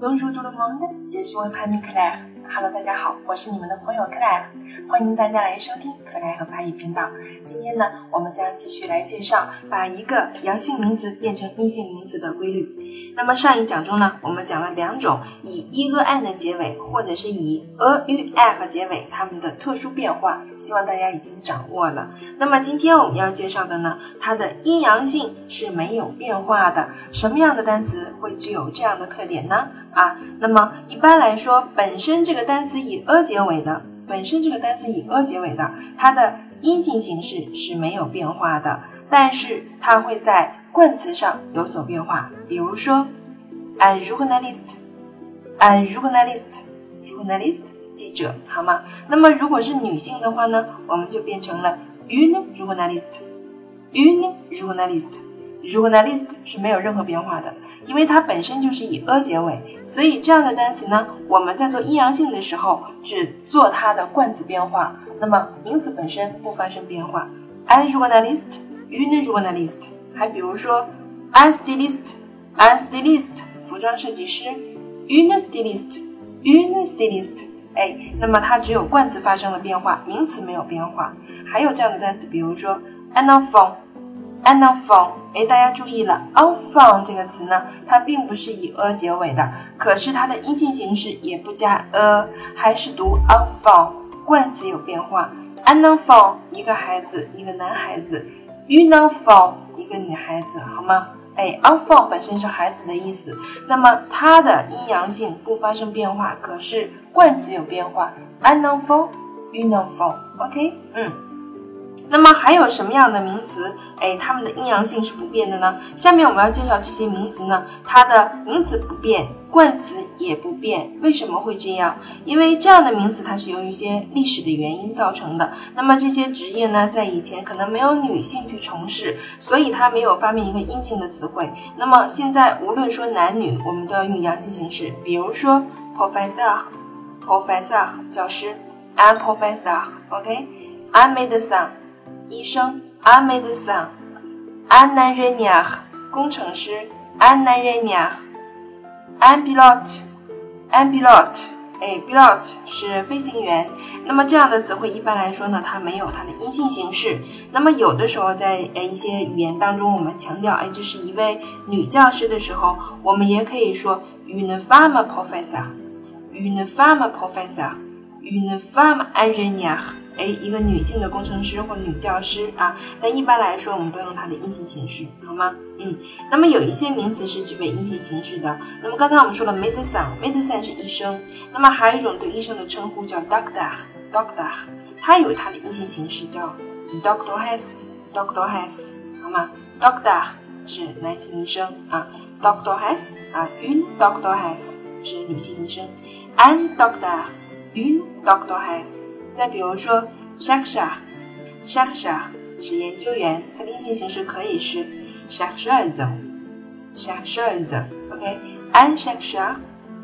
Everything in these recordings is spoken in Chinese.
Bonjour tout le monde, je suis votre ami Claire. Hello，大家好，我是你们的朋友 Claire，欢迎大家来收听 Claire 法语频道。今天呢，我们将继续来介绍把一个阳性名词变成阴性名词的规律。那么上一讲中呢，我们讲了两种以 e g n 的结尾，或者是以 a u f 结尾，它们的特殊变化，希望大家已经掌握了。那么今天我们要介绍的呢，它的阴阳性是没有变化的。什么样的单词会具有这样的特点呢？啊，那么一般来说，本身这个单词以 a 结尾的，本身这个单词以 a 结尾的，它的阴性形式是没有变化的，但是它会在冠词上有所变化。比如说，a journalist，a journalist，journalist，记者，好吗？那么如果是女性的话呢，我们就变成了 une journalist，une journalist。journalist 是没有任何变化的，因为它本身就是以 a 结尾，所以这样的单词呢，我们在做阴阳性的时候只做它的冠词变化，那么名词本身不发生变化。a journalist，une journalist。还比如说 a n stylist, a n stylist，服装设计师，une stylist，une stylist。哎，那么它只有冠词发生了变化，名词没有变化。还有这样的单词，比如说，an enfant。An enfant，哎，大家注意了，unfun 这个词呢，它并不是以 a 结尾的，可是它的阴性形式也不加 a，还是读 unfun，冠词有变化。an enfant 一个孩子，一个男孩子；une enfant 一个女孩子，好吗？哎，unfun 本身是孩子的意思，那么它的阴阳性不发生变化，可是冠词有变化。an enfant，une enfant，OK，嗯。那么还有什么样的名词？哎，它们的阴阳性是不变的呢？下面我们要介绍这些名词呢，它的名词不变，冠词也不变。为什么会这样？因为这样的名词它是由于一些历史的原因造成的。那么这些职业呢，在以前可能没有女性去从事，所以它没有发明一个阴性的词汇。那么现在无论说男女，我们都要用阳性形式。比如说，professor，professor 教师，I'm professor，OK，I'm medicine。医生，un médecin，un ingénieur，工程师，un ingénieur，un pilote，un pilote，哎，pilote 是飞行员。那么这样的词汇一般来说呢，它没有它的阴性形式。那么有的时候在呃一些语言当中，我们强调哎这是一位女教师的时候，我们也可以说 une femme professeur，une femme une femme ingénieure，。哎，一个女性的工程师或女教师啊，但一般来说，我们都用它的阴性形式，好吗？嗯，那么有一些名词是具备阴性形式的。那么刚才我们说了，medicine，medicine 是医生。那么还有一种对医生的称呼叫 doctor，doctor，它有它的阴性形式叫 doctor has，doctor has，好吗？doctor 是男性医生啊，doctor has 啊，une doctor has 是女性医生，an doctor 云 doctor has。再比如说 s h a k s h a s h a k s h a 是研究员，它的音节形式可以是 s h a k s h a s s h a k s h a s o k a n s h a k s h a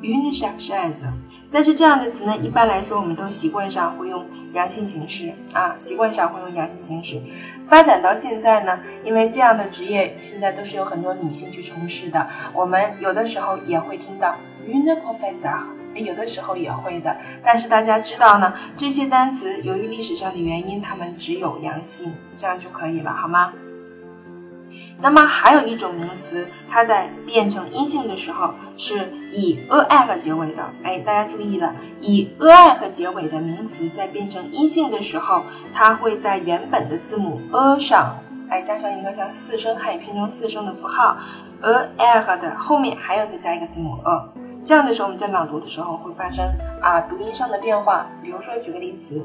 云 s h a k s h a s 但是这样的词呢，一般来说我们都习惯上会用阳性形式啊，习惯上会用阳性形式。发展到现在呢，因为这样的职业现在都是有很多女性去从事的，我们有的时候也会听到云 professor。有的时候也会的，但是大家知道呢，这些单词由于历史上的原因，它们只有阳性，这样就可以了，好吗？那么还有一种名词，它在变成阴性的时候是以 a i 和结尾的。哎，大家注意了，以 a i 和结尾的名词在变成阴性的时候，它会在原本的字母 a 上，哎，加上一个像四声汉语拼成四声的符号 a i 和的后面还要再加一个字母 a。这样的时候，我们在朗读的时候会发生啊读音上的变化。比如说，举个例子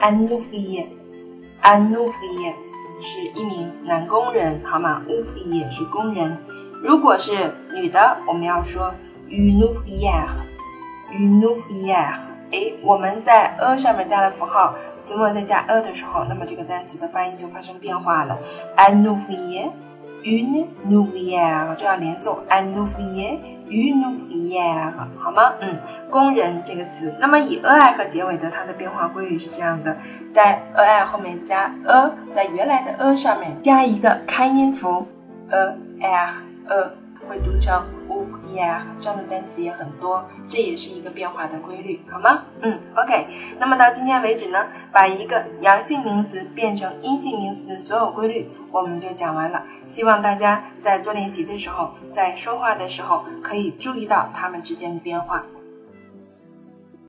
，un ouvrier，un ouvrier 是一名男工人，好吗？ouvrier 是工人。如果是女的，我们要说 unouvrière，unouvrière。哎，我们在 a 上面加了符号，词末再加 a 的时候，那么这个单词的发音就发生变化了，un ouvrier。Une ouvrière，这要连诵，un ouvrier，une ouvrière，好吗？嗯，工人这个词，那么以 a 和结尾的，它的变化规律是这样的，在 a 后面加 a，在原来的 a 上面加一个开音符 a r a，会读成 woof，这样的单词也很多，这也是一个变化的规律，好吗？嗯，OK。那么到今天为止呢，把一个阳性名词变成阴性名词的所有规律，我们就讲完了。希望大家在做练习的时候，在说话的时候，可以注意到它们之间的变化。